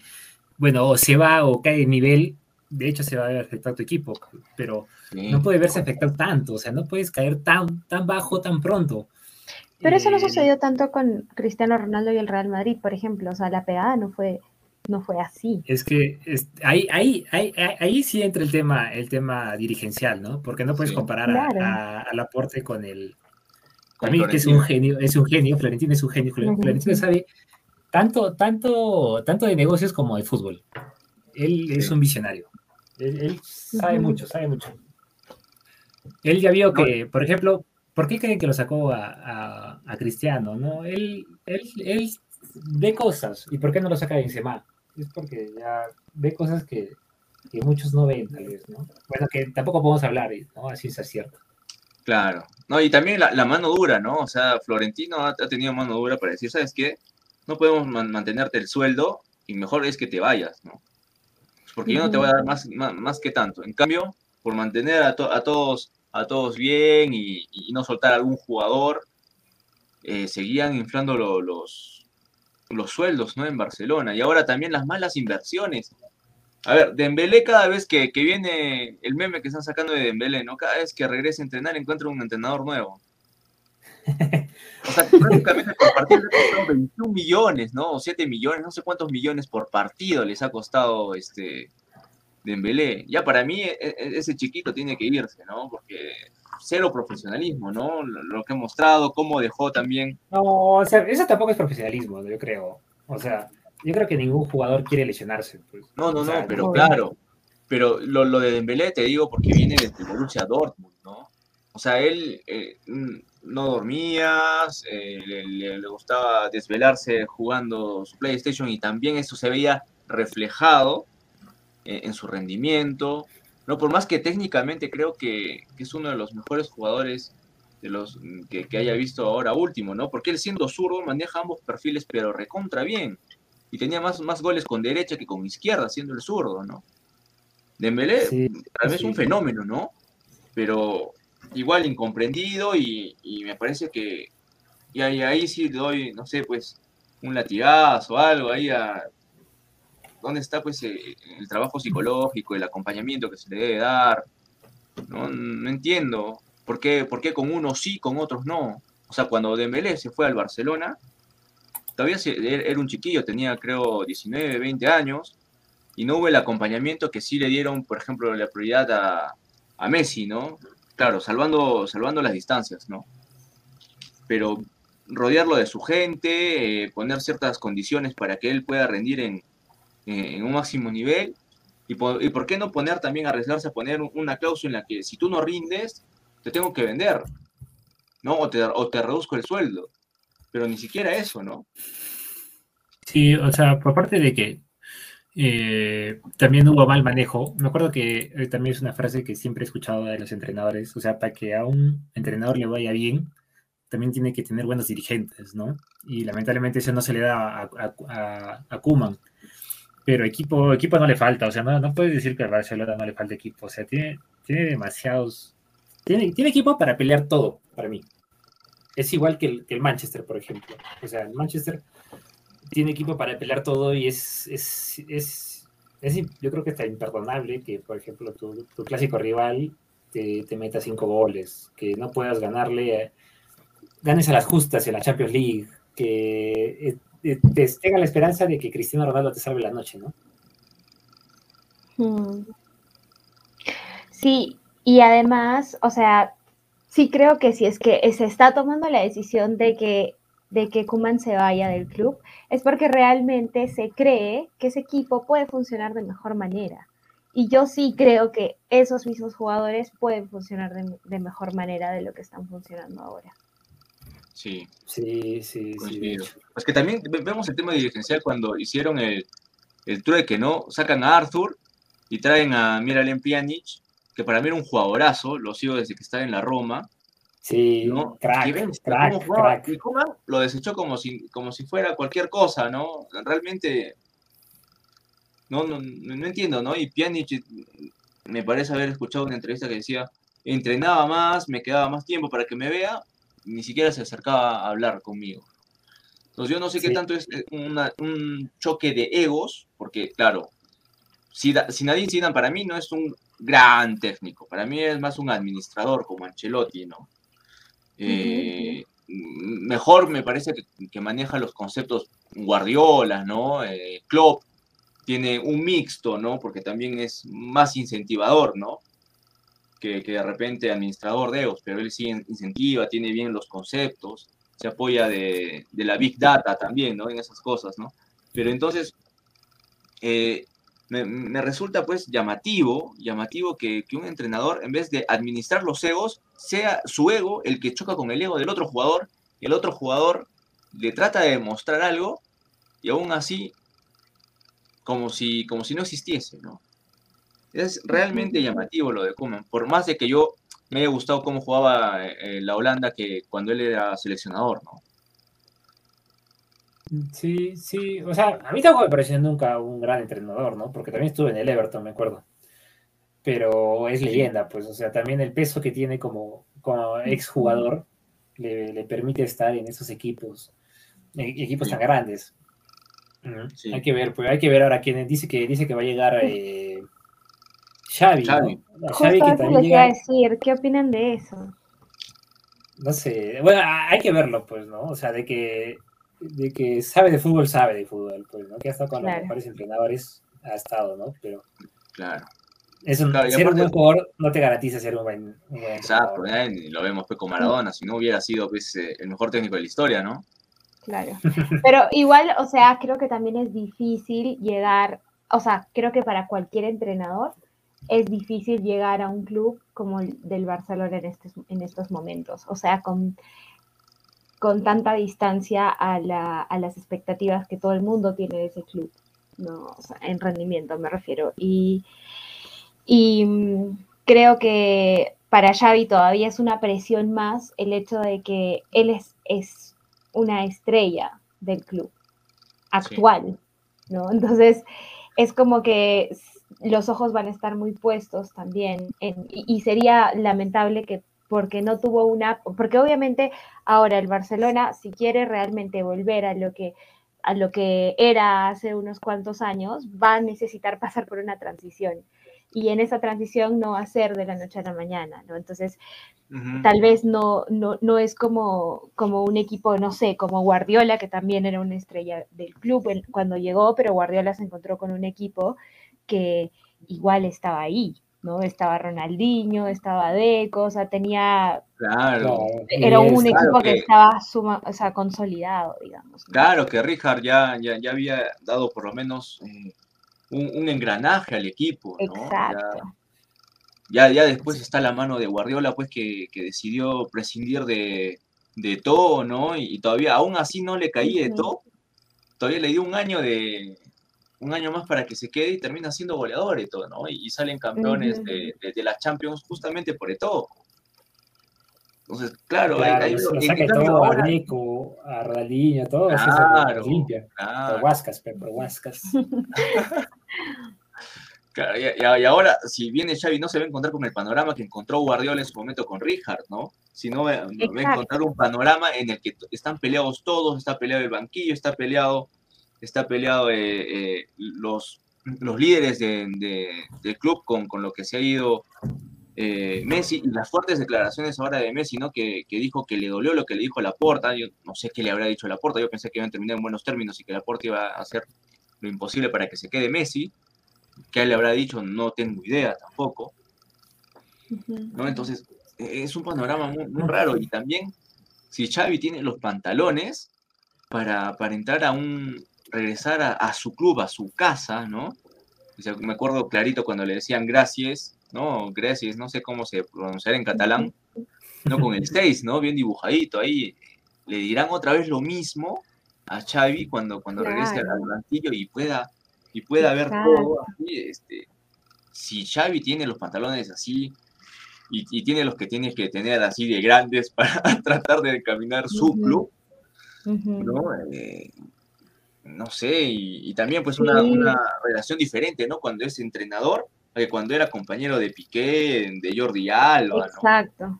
bueno, o se va o cae de nivel, de hecho se va a ver afectado tu equipo, pero no puede verse afectado tanto, o sea, no puedes caer tan, tan bajo tan pronto. Pero eso no sucedió tanto con Cristiano Ronaldo y el Real Madrid, por ejemplo. O sea, la pegada no fue, no fue así. Es que ahí, ahí, ahí, ahí, sí entra el tema, el tema dirigencial, ¿no? Porque no puedes comparar al aporte con el. A mí que es un genio, es un genio, Florentino es un genio, Florentino sabe tanto, tanto, tanto de negocios como de fútbol. Él es un visionario. Él, sabe mucho, sabe mucho. Él ya vio que, por ejemplo, ¿por qué creen que lo sacó a, Cristiano? ¿no? Él, él, él ve cosas. ¿Y por qué no lo saca a Benzema? Es porque ya ve cosas que, muchos no ven, tal vez, ¿no? Bueno, que tampoco podemos hablar, ¿no? Así es cierto. Claro. No, y también la, mano dura, ¿no? O sea, Florentino ha, tenido mano dura para decir, ¿sabes qué? No podemos mantenerte el sueldo y mejor es que te vayas, ¿no? Porque yo no te voy a dar más, más, que tanto. En cambio, por mantener a, a todos a todos bien y, no soltar a algún jugador, eh, seguían inflando los, los sueldos ¿no? en Barcelona. Y ahora también las malas inversiones. A ver, Dembélé cada vez que, viene el meme que están sacando de Dembélé, ¿no? Cada vez que regresa a entrenar encuentra un entrenador nuevo. O sea, prácticamente por partido le costado 21 millones, ¿no? O 7 millones, no sé cuántos millones por partido les ha costado este Dembélé. Ya para mí e, e, ese chiquito tiene que irse, ¿no? Porque cero profesionalismo, ¿no? Lo, que ha mostrado, cómo dejó también. No, o sea, eso tampoco es profesionalismo, yo creo. O sea, yo creo que ningún jugador quiere lesionarse. Pues. No, no, no, pero claro. Pero lo, lo, de Dembélé te digo porque viene desde Borussia Dortmund, ¿no? O sea, él eh, no dormía, eh, le, le, gustaba desvelarse jugando su PlayStation y también eso se veía reflejado en, su rendimiento. No, por más que técnicamente creo que, es uno de los mejores jugadores de los que, haya visto ahora último, ¿no? Porque él siendo zurdo maneja ambos perfiles, pero recontra bien. Y tenía más, más goles con derecha que con izquierda, siendo el zurdo, ¿no? Dembélé tal vez un fenómeno, ¿no? Pero igual incomprendido y, me parece que y ahí, ahí sí doy, no sé, pues un latigazo o algo ahí a, ¿Dónde está pues eh, el trabajo psicológico, el acompañamiento que se le debe dar? No, entiendo. ¿Por qué, ¿Por qué con unos sí, con otros no? O sea, cuando Dembélé se fue al Barcelona, todavía era un chiquillo, tenía creo 19, 20 años, y no hubo el acompañamiento que sí le dieron, por ejemplo, la prioridad a, a Messi, ¿no? Claro, salvando, salvando las distancias, ¿no? Pero rodearlo de su gente, eh, poner ciertas condiciones para que él pueda rendir en, en un máximo nivel. Y por, y por, qué no poner también, arriesgarse a poner una cláusula en la que si tú no rindes, te tengo que vender, ¿no? O te, o te reduzco el sueldo. Pero ni siquiera eso, ¿no? Sí, o sea, por parte de que eh, también hubo mal manejo. Me acuerdo que eh, también es una frase que siempre he escuchado de los entrenadores. O sea, para que a un entrenador le vaya bien, también tiene que tener buenos dirigentes, ¿no? Y lamentablemente eso no se le da a, a, a Kuman pero equipo, equipo no le falta, o sea, no, no puedes decir que a Barcelona no le falta equipo, o sea, tiene, tiene demasiados, tiene, tiene equipo para pelear todo, para mí. Es igual que el, Manchester, por ejemplo. O sea, el Manchester tiene equipo para pelear todo y es, es, es, es yo creo que está imperdonable que, por ejemplo, tu, tu clásico rival te, te, meta cinco goles, que no puedas ganarle, ganes a las justas en la Champions League, que eh, te, tenga la esperanza de que Cristiano Ronaldo te salve la noche, ¿no? Hmm. Sí, y además, o sea, sí creo que si es que se está tomando la decisión de que de que Kuman se vaya del club, es porque realmente se cree que ese equipo puede funcionar de mejor manera. Y yo sí creo que esos mismos jugadores pueden funcionar de mejor manera de lo que están funcionando ahora. Sí. Sí, sí, sí. Pues que también vemos el tema dirigencial cuando hicieron el, el trueque, ¿no? Sacan a Arthur y traen a Miralem Pjanic, que para mí era un jugadorazo, lo sigo desde que está en la Roma. Sí, ¿no? crack, crack, crack. Y lo desechó como si, como si fuera cualquier cosa, ¿no? Realmente no, no, no entiendo, ¿no? Y Pjanic me parece haber escuchado una entrevista que decía, entrenaba más, me quedaba más tiempo para que me vea, ni siquiera se acercaba a hablar conmigo. Entonces yo no sé qué tanto es eh, un choque de egos, porque claro, Sinadín Zidane para mí no es un gran técnico, para mí es más un administrador como Ancelotti, ¿no? Eh, mejor me parece que, maneja los conceptos Guardiola, ¿no? Eh, Klopp tiene un mixto, ¿no? Porque también es más incentivador, ¿no? Que, de repente administrador de EOS, pero él sí incentiva, tiene bien los conceptos, se apoya de, la Big Data también, ¿no? En esas cosas, ¿no? Pero entonces, eh, me, resulta pues llamativo, llamativo que, un entrenador, en vez de administrar los egos, sea su ego el que choca con el ego del otro jugador, el otro jugador le trata de demostrar algo, y aún así, como si, como si no existiese, ¿no? Es realmente llamativo lo de Koeman, por más de que yo me haya gustado cómo jugaba eh, la Holanda que cuando él era seleccionador, ¿no? Sí, sí, o sea, a mí tampoco me pareció nunca un gran entrenador, ¿no? Porque también estuve en el Everton, me acuerdo. Pero es leyenda, pues, o sea, también el peso que tiene como, como exjugador le, le permite estar en esos equipos, e, equipos tan grandes. Hay que ver, pues hay que ver ahora quién dice que dice que va a llegar eh, Xavi. Xavi. Xavi que también llega... decir, ¿qué opinan de eso? No sé, bueno, hay que verlo, pues, ¿no? O sea, de que de que sabe de fútbol, sabe de fútbol, pues, ¿no? Que ha estado con los mejores entrenadores, ha estado, ¿no? Pero. Claro. Es un, ser un buen jugador no te garantiza ser un buen, Exacto, ¿eh? lo vemos pues, con Maradona, si no hubiera sido pues, eh, el mejor técnico de la historia, ¿no? Claro. Pero igual, o sea, creo que también es difícil llegar, o sea, creo que para cualquier entrenador es difícil llegar a un club como el del Barcelona en estos, en estos momentos. O sea, con con tanta distancia a, las expectativas que todo el mundo tiene de ese club, ¿no? en rendimiento me refiero. Y, mm, creo que para Xavi todavía es una presión más el hecho de que él es, es una estrella del club actual, ¿no? Entonces, es como que los ojos van a estar muy puestos también y sería lamentable que porque no tuvo una, porque obviamente ahora el Barcelona, si quiere realmente volver a lo que a lo que era hace unos cuantos años, va a necesitar pasar por una transición. Y en esa transición no va a ser de la noche a la mañana, ¿no? Entonces, tal vez no, no, no es como, como un equipo, no sé, como Guardiola, que también era una estrella del club cuando llegó, pero Guardiola se encontró con un equipo que igual estaba ahí, ¿no? Estaba Ronaldinho, estaba Deco, o sea, tenía... Claro. Era un equipo que, estaba suma, o sea, consolidado, digamos. Claro, que Richard ya, ya, había dado por lo menos eh, un, engranaje al equipo, ¿no? Exacto. Ya, ya, después está la mano de Guardiola, pues, que, decidió prescindir de, todo, ¿no? Y, todavía, aún así no le caí de todo. Todavía le dio un año de, un año más para que se quede y termina siendo goleador y todo, ¿no? Y, salen campeones de, de, la Champions justamente por todo. Entonces, claro, claro hay, lo, saca todo a Nico, a Ronaldinho, todo claro, eso limpia. Claro. Por Huascas, por Huascas. claro, y, ahora, si viene Xavi, no se va a encontrar con el panorama que encontró Guardiola en su momento con Richard, ¿no? Sino va, va a encontrar un panorama en el que están peleados todos, está peleado el banquillo, está peleado está peleado eh, eh, los, los líderes de, del club con, con, lo que se ha ido eh, Messi y las fuertes declaraciones ahora de Messi, ¿no? Que, que, dijo que le dolió lo que le dijo a Laporta. Yo no sé qué le habrá dicho a Laporta. Yo pensé que iban a terminar en buenos términos y que Laporta iba a hacer lo imposible para que se quede Messi. ¿Qué le habrá dicho? No tengo idea tampoco. ¿no? Entonces, es un panorama muy, muy, raro. Y también, si Xavi tiene los pantalones para, para entrar a un, regresar a, su club, a su casa, ¿no? me acuerdo clarito cuando le decían gracias, ¿no? Gracias, no sé cómo se pronunciar en catalán, ¿no? Con el 6, ¿no? Bien dibujadito ahí. Le dirán otra vez lo mismo a Xavi cuando, cuando regrese al banquillo y pueda, y pueda ver todo así, este, si Xavi tiene los pantalones así y, tiene los que tiene que tener así de grandes para tratar de caminar su club, ¿no? Eh, no sé, y, también pues una, relación diferente, ¿no? Cuando es entrenador, que cuando era compañero de Piqué, de Jordi Alba. Exacto.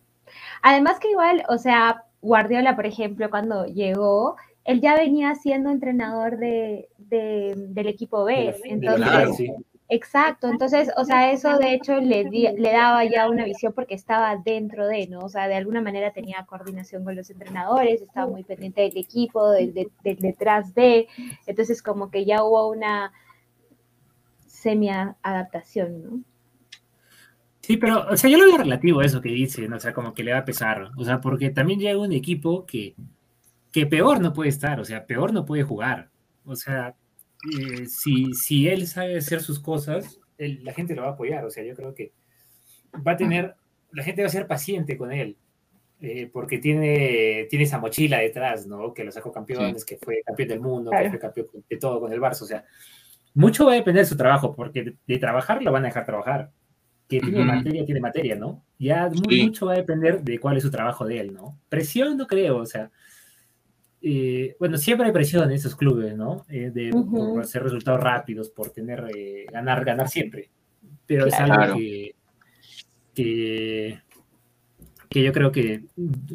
Además que igual, o sea, Guardiola, por ejemplo, cuando llegó, él ya venía siendo entrenador de, del equipo B. Entonces, Exacto, entonces, o sea, eso de hecho le, le daba ya una visión porque estaba dentro de, ¿no? O sea, de alguna manera tenía coordinación con los entrenadores, estaba muy pendiente del equipo, del, detrás de, entonces como que ya hubo una semi-adaptación, ¿no? Sí, pero, o sea, yo lo veo relativo a eso que dicen, o sea, como que le va a pesar, o sea, porque también llega un equipo que, que peor no puede estar, o sea, peor no puede jugar, o sea, eh, si, si él sabe hacer sus cosas, la gente lo va a apoyar. O sea, yo creo que va a tener, la gente va a ser paciente con él, eh, porque tiene, tiene esa mochila detrás, ¿no? Que lo sacó campeones, que fue campeón del mundo, que fue campeón de todo con el Barça. O sea, mucho va a depender de su trabajo, porque de, trabajar lo van a dejar trabajar. Que tiene materia, tiene materia, ¿no? Ya mucho va a depender de cuál es su trabajo de él, ¿no? Presión no creo, o sea, eh, bueno, siempre hay presión en esos clubes, ¿no? Eh, de por hacer resultados rápidos, por tener, eh, ganar, ganar siempre. Pero es algo que, que, yo creo que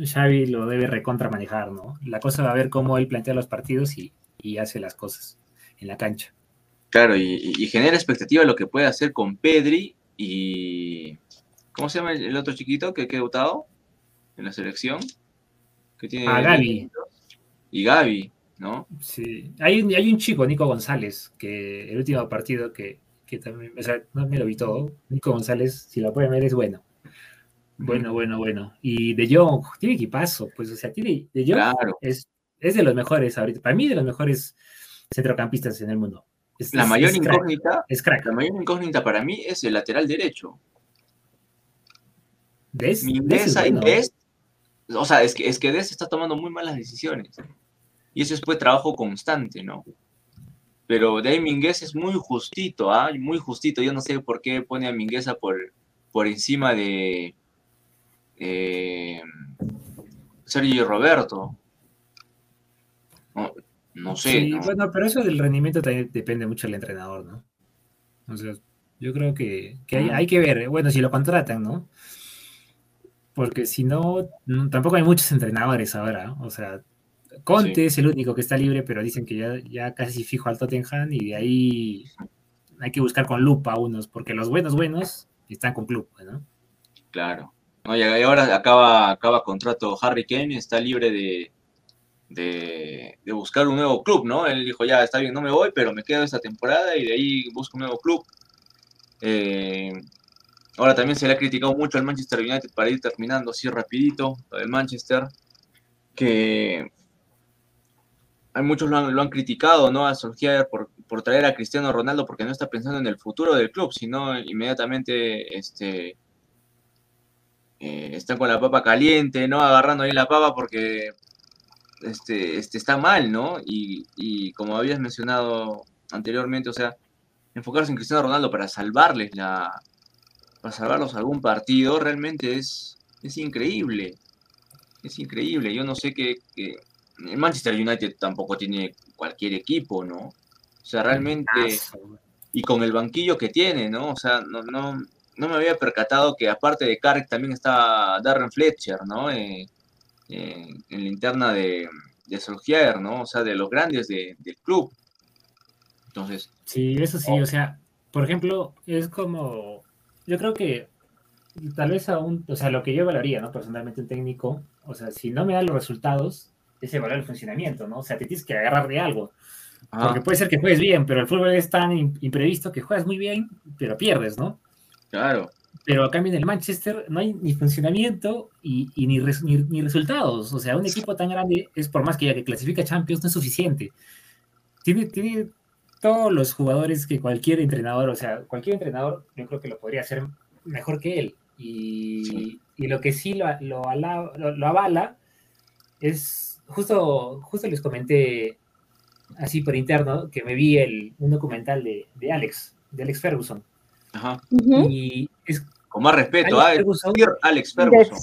Xavi lo debe recontra manejar, ¿no? La cosa va a ver cómo él plantea los partidos y, hace las cosas en la cancha. Claro, y, genera expectativa lo que puede hacer con Pedri y... ¿Cómo se llama el otro chiquito que, ha debutado en la selección? Que tiene a Gaby y Gaby, ¿no? Sí, hay un, hay un chico, Nico González, que el último partido que, también, o sea, no me lo vi todo. Nico González, si lo pueden ver, es bueno. Bueno, bueno, bueno. Y De Jong, tiene equipazo, pues, o sea, tiene, De Jong es, es de los mejores ahorita, para mí de los mejores centrocampistas en el mundo. la mayor incógnita, es crack. La mayor incógnita para mí es el lateral derecho. ¿Ves? Mi es, o sea, es que, es que Des está tomando muy malas decisiones. Y eso es pues trabajo constante, ¿no? Pero de Minguez es muy justito, ¿ah? Muy justito. Yo no sé por qué pone a Mingueza por, por encima de eh, Sergio Roberto. No, sé. Sí, bueno, pero eso del rendimiento también depende mucho del entrenador, ¿no? O sea, yo creo que, hay, hay, que ver, bueno, si lo contratan, ¿no? Porque si no, tampoco hay muchos entrenadores ahora. O sea, Conte es el único que está libre, pero dicen que ya, ya casi fijo al Tottenham y de ahí hay que buscar con lupa unos, porque los buenos buenos están con club, ¿no? Claro. y ahora acaba, acaba contrato Harry Kane, está libre de, de, buscar un nuevo club, ¿no? Él dijo, ya, está bien, no me voy, pero me quedo esta temporada y de ahí busco un nuevo club. Eh, ahora también se le ha criticado mucho al Manchester United para ir terminando así rapidito, el Manchester, que hay muchos lo han, criticado, ¿no? A Solskjaer por, por, traer a Cristiano Ronaldo porque no está pensando en el futuro del club, sino inmediatamente este, eh, está con la papa caliente, ¿no? Agarrando ahí la papa porque este, este está mal, ¿no? Y, como habías mencionado anteriormente, o sea, enfocarse en Cristiano Ronaldo para salvarles la para salvarlos algún partido realmente es, es increíble. Es increíble. Yo no sé qué, el Manchester United tampoco tiene cualquier equipo, ¿no? O sea, realmente, y con el banquillo que tiene, ¿no? O sea, no, no, no me había percatado que aparte de Carrick también está Darren Fletcher, ¿no? Eh, eh, en la interna de, de Solskjaer, ¿no? O sea, de los grandes del club. Entonces. Sí, eso sí, o sea, por ejemplo, es como, yo creo que tal vez aún, o sea, lo que yo valoraría, ¿no? Personalmente un técnico, o sea, si no me da los resultados, ese valor el funcionamiento, ¿no? O sea, te tienes que agarrar de algo. Porque puede ser que juegues bien, pero el fútbol es tan imprevisto que juegas muy bien, pero pierdes, ¿no? Claro. Pero a cambio en el Manchester no hay ni funcionamiento y, ni, ni, resultados. O sea, un equipo tan grande es por más que ya que clasifica Champions no es suficiente. Tiene, tiene todos los jugadores que cualquier entrenador, o sea, cualquier entrenador yo creo que lo podría hacer mejor que él. Y, y lo que sí lo, lo, lo avala es justo, justo les comenté así por interno que me vi el, un documental de, de Alex, de Alex Ferguson. Ajá. Y es, Con más respeto, Alex Ferguson. Alex Ferguson.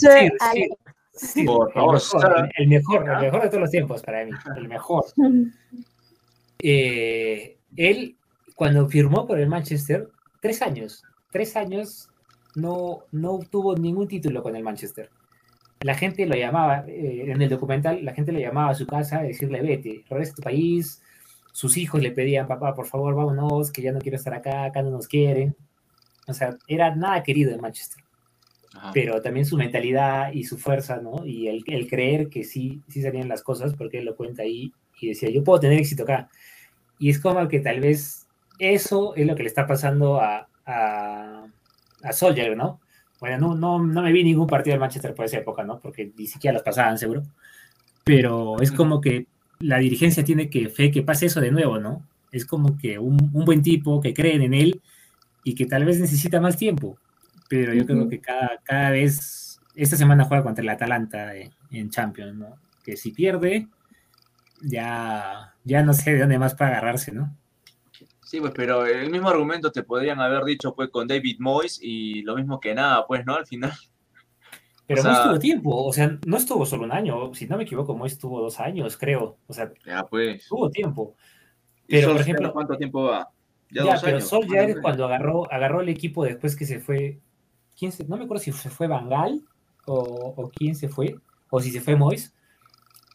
Sí, por favor, el mejor, el mejor, de todos los tiempos para mí, el mejor. Eh, él, cuando firmó por el Manchester, tres años, tres años no, no tuvo ningún título con el Manchester la gente lo llamaba, eh, en el documental, la gente lo llamaba a su casa a decirle, vete, regresa a tu país, sus hijos le pedían, papá, por favor, vámonos, que ya no quiero estar acá, acá no nos quieren. O sea, era nada querido en Manchester. Pero también su mentalidad y su fuerza, ¿no? Y el, el, creer que sí, sí salían las cosas, porque él lo cuenta ahí y decía, yo puedo tener éxito acá. Y es como que tal vez eso es lo que le está pasando a, a, a Soldier, ¿no? Bueno, no, no, no me vi ningún partido del Manchester por esa época, ¿no? Porque ni siquiera los pasaban, seguro. Pero es como que la dirigencia tiene que fe que pase eso de nuevo, ¿no? Es como que un, un buen tipo que creen en él y que tal vez necesita más tiempo. Pero yo creo que cada, cada vez, esta semana juega contra el Atalanta en, en Champions, ¿no? Que si pierde, ya, ya no sé de dónde más para agarrarse, ¿no? Sí, pues, pero el mismo argumento te podrían haber dicho pues con David Moyes y lo mismo que nada, pues, ¿no? Al final. Pero no estuvo tiempo, o sea, no estuvo solo un año, si no me equivoco, Moyes estuvo dos años, creo. O sea, ya pues. Tuvo tiempo. Pero, por ejemplo. ¿Cuánto tiempo va? Ya, ya pero Sol ya es cuando agarró, agarró el equipo después que se fue. ¿Quién se, no me acuerdo si se fue Bangal o, o quién se fue, o si se fue Moyes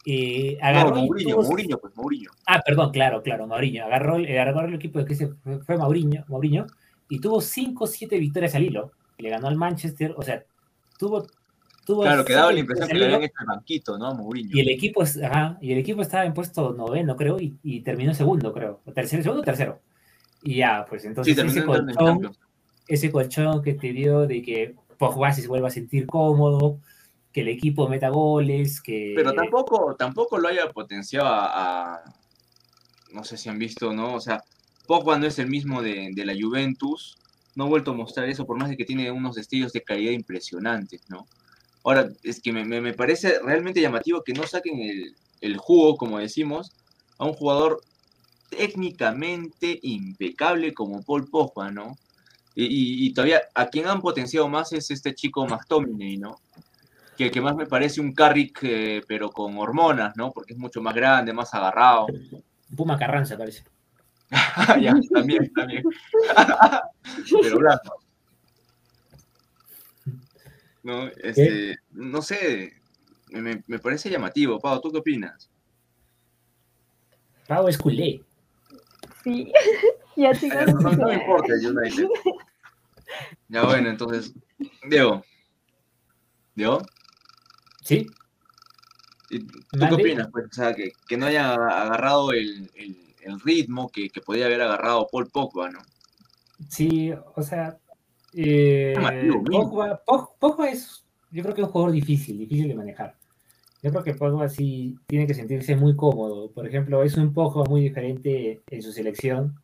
eh, agarró Mourinho, Mourinho, pues Mourinho. Ah, perdón, claro, claro, Mourinho. Agarró, agarró el equipo de que se fue, Mourinho, Mourinho y tuvo 5 o 7 victorias al hilo. Le ganó al Manchester, o sea, tuvo. tuvo claro, que daba la impresión que le habían hecho el banquito, ¿no? Mourinho. Y el equipo, ajá, y el equipo estaba en puesto noveno, creo, y, y terminó segundo, creo. tercero, segundo o tercero. Y ya, pues entonces ese, colchón, ese colchón que te dio de que Pogba se vuelva a sentir cómodo, que el equipo meta goles, que... Pero tampoco, tampoco lo haya potenciado a, no sé si han visto, ¿no? O sea, Pogba no es el mismo de, la Juventus, no ha vuelto a mostrar eso, por más de que tiene unos destellos de calidad impresionantes, ¿no? Ahora, es que me, parece realmente llamativo que no saquen el, jugo, como decimos, a un jugador técnicamente impecable como Paul Pogba, ¿no? Y, y, todavía a quien han potenciado más es este chico McTominay, ¿no? Que, que más me parece un Carrick, eh, pero con hormonas, ¿no? Porque es mucho más grande, más agarrado. Puma Carranza parece. ya, también, también. pero blanco. No, este, no sé, me, me, parece llamativo. Pau, ¿tú qué opinas? Pau es culé. Sí, ya no, no, no me importa United. Ya bueno, entonces, Diego. ¿Diego? Sí. ¿Tú qué opinas? Pues, o sea, que, que, no haya agarrado el, el, el ritmo que, que, podía haber agarrado Paul Pogba, ¿no? Sí, o sea, eh, Pogba, Pogba, es, yo creo que es un jugador difícil, difícil de manejar. Yo creo que Pogba sí tiene que sentirse muy cómodo. Por ejemplo, es un Pogba muy diferente en su selección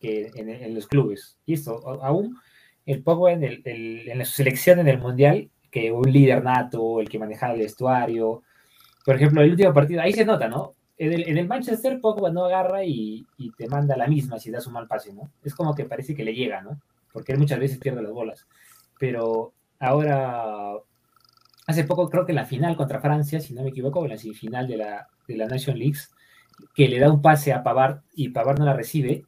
que en, en los clubes. Y esto, aún el Pogba en, el, en su selección en el Mundial que un líder nato, el que manejaba el vestuario. Por ejemplo, el último partido, ahí se nota, ¿no? En el, Manchester, Pogba no agarra y, te manda la misma si das un mal pase, ¿no? Es como que parece que le llega, ¿no? Porque él muchas veces pierde las bolas. Pero ahora, hace poco, creo que en la final contra Francia, si no me equivoco, en la semifinal de la, de la Nation League, que le da un pase a Pavard y Pavard no la recibe,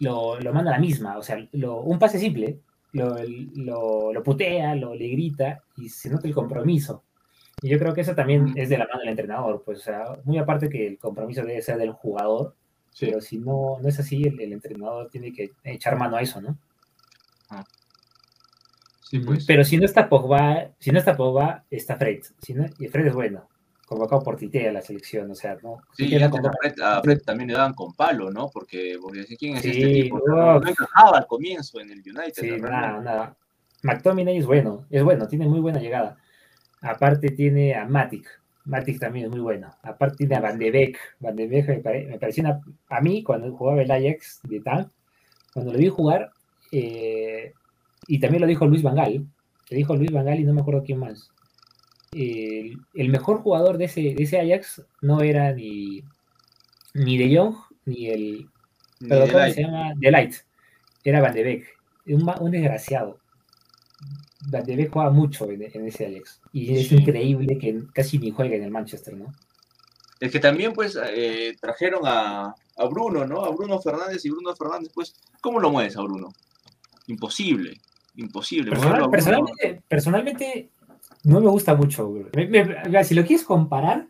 lo, lo manda a la misma. O sea, un pase simple, lo, lo, putea, lo le grita y se nota el compromiso. Y yo creo que eso también es de la mano del entrenador, pues, o sea, muy aparte que el compromiso debe ser del jugador, pero si no, no es así, el, entrenador tiene que echar mano a eso, ¿no? Ah. Sí, pues. Pero si no está Pogba, si no está Pogba, está Fred. Si no, y Fred es bueno convocado por Tite a la selección, o sea, ¿no? Sí, a Fred, a Fred, también le daban con palo, ¿no? Porque, porque ¿quién es este tipo? No, encajaba al comienzo en el United. Sí, nada, nada. McTominay es bueno, es bueno, tiene muy buena llegada. Aparte tiene a Matic, Matic también es muy bueno. Aparte tiene a Van de Beek, Van de Beek me, pare, me pareció una, a mí cuando jugaba el Ajax de tal, cuando lo vi jugar, eh, y también lo dijo Luis Vangal, que dijo Luis Vangal y no me acuerdo quién más el, mejor jugador de ese, de ese Ajax no era ni, ni De Jong ni el. pero ¿cómo se llama? De Light. Era Van de Beek. Un, un desgraciado. Van de Beek juega mucho en, ese Ajax. Y es increíble que casi ni juegue en el Manchester, ¿no? Es que también, pues, eh, trajeron a, a, Bruno, ¿no? A Bruno Fernández y Bruno Fernández, pues, ¿cómo lo mueves a Bruno? Imposible, imposible. personalmente, personalmente no me gusta mucho. si lo quieres comparar,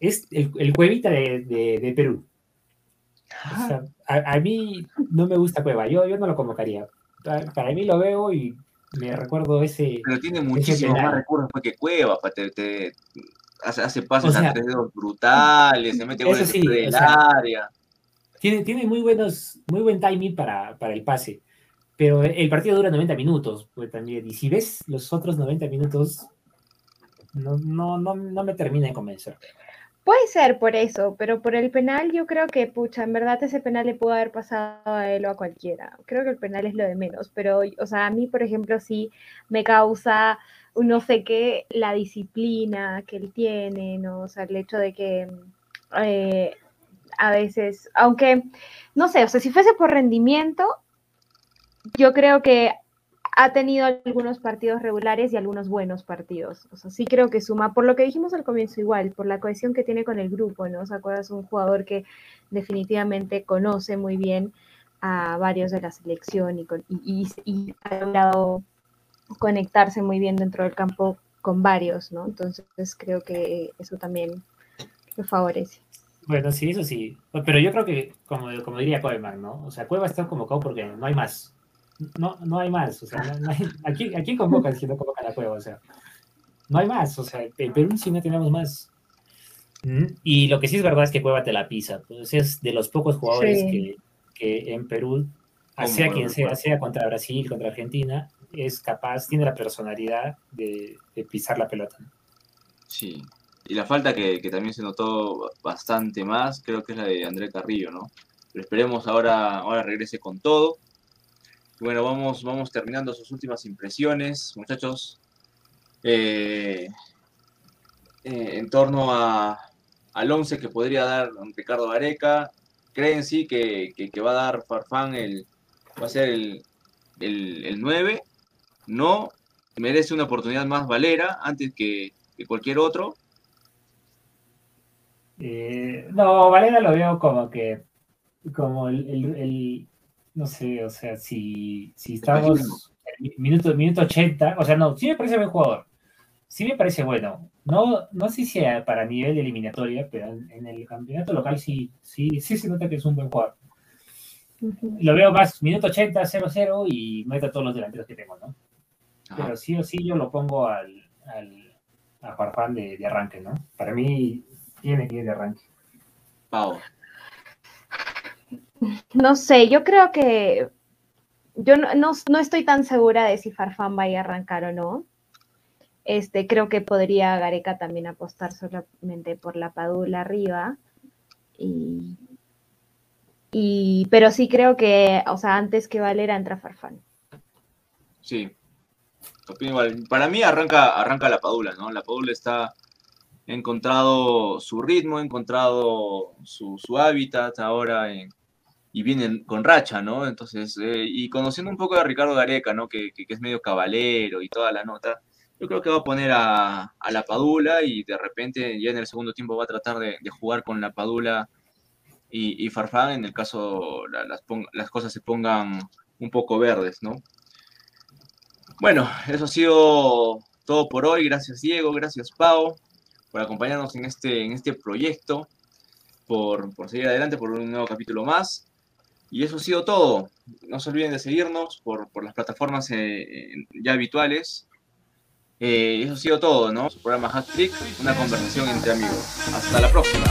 es el, el cuevita de, de, Perú. a, mí no me gusta Cueva, yo, yo no lo convocaría. Para, mí lo veo y me recuerdo ese. Pero tiene muchísimos más recursos que Cueva, te, hace, pasos o brutales, se mete goles sí, del área. Tiene, tiene muy, buenos, muy buen timing para, para el pase, pero el partido dura 90 minutos pues, también. Y si ves los otros 90 minutos, no, no, no, no me termina de convencer. Puede ser por eso, pero por el penal yo creo que, pucha, en verdad ese penal le pudo haber pasado a él o a cualquiera. Creo que el penal es lo de menos, pero, o sea, a mí, por ejemplo, sí me causa, no sé qué, la disciplina que él tiene, ¿no? O sea, el hecho de que eh, a veces, aunque, no sé, o sea, si fuese por rendimiento, yo creo que ha tenido algunos partidos regulares y algunos buenos partidos. O sea, sí creo que suma, por lo que dijimos al comienzo igual, por la cohesión que tiene con el grupo, ¿no? O sea, es un jugador que definitivamente conoce muy bien a varios de la selección y, y, ha logrado conectarse muy bien dentro del campo con varios, ¿no? Entonces creo que eso también lo favorece. Bueno, sí, eso sí. Pero yo creo que, como, como diría Koeman, ¿no? O sea, Cueva está convocado porque no hay más no, no hay más, o sea, no, hay, aquí, aquí convocan si no convocan la cueva, o sea, no hay más, o sea, en Perú sí no tenemos más. Y lo que sí es verdad es que Cueva te la pisa, pues es de los pocos jugadores que, que, en Perú, sea quien sea, sea contra Brasil, contra Argentina, es capaz, tiene la personalidad de, de pisar la pelota. Sí, y la falta que, que, también se notó bastante más, creo que es la de André Carrillo, ¿no? Pero esperemos ahora, ahora regrese con todo. Bueno, vamos, vamos terminando sus últimas impresiones, muchachos. Eh, eh, en torno a, al 11 que podría dar Ricardo Areca, ¿creen sí que, va a dar Farfán el, va a ser el, el, 9? ¿No? ¿Merece una oportunidad más Valera antes que, cualquier otro? Eh, no, Valera lo veo como que como el, no sé, o sea, si, si estamos en minuto, minuto 80, o sea, no, sí me parece buen jugador, sí me parece bueno. No, no sé si sea para nivel de eliminatoria, pero en, el campeonato local sí, sí, sí se nota que es un buen jugador. Lo veo más minuto 80, 0-0 y meto a todos los delanteros que tengo, ¿no? Pero sí o sí yo lo pongo al, al a Farfán de, de, arranque, ¿no? Para mí tiene que ir de arranque. Pau. No sé, yo creo que yo no, estoy tan segura de si Farfán vaya a arrancar o no. Este, creo que podría Gareca también apostar solamente por la Padula arriba. Y, pero sí creo que, o sea, antes que Valera entra Farfán. Sí. Para mí arranca, arranca la Padula, ¿no? La Padula está encontrado su ritmo, encontrado su, su hábitat ahora en, y vienen con racha, ¿no? Entonces, eh, y conociendo un poco a Ricardo Gareca, ¿no? Que, es medio cabalero y toda la nota, yo creo que va a poner a, la Padula y de repente ya en el segundo tiempo va a tratar de, jugar con la Padula y, Farfán en el caso las, las cosas se pongan un poco verdes, ¿no? Bueno, eso ha sido todo por hoy. Gracias Diego, gracias Pau por acompañarnos en este, en este proyecto, por, por seguir adelante por un nuevo capítulo más. Y eso ha sido todo. No se olviden de seguirnos por, las plataformas eh, ya habituales. Eh, eso ha sido todo, ¿no? Su programa Hat Trick, una conversación entre amigos. Hasta la próxima.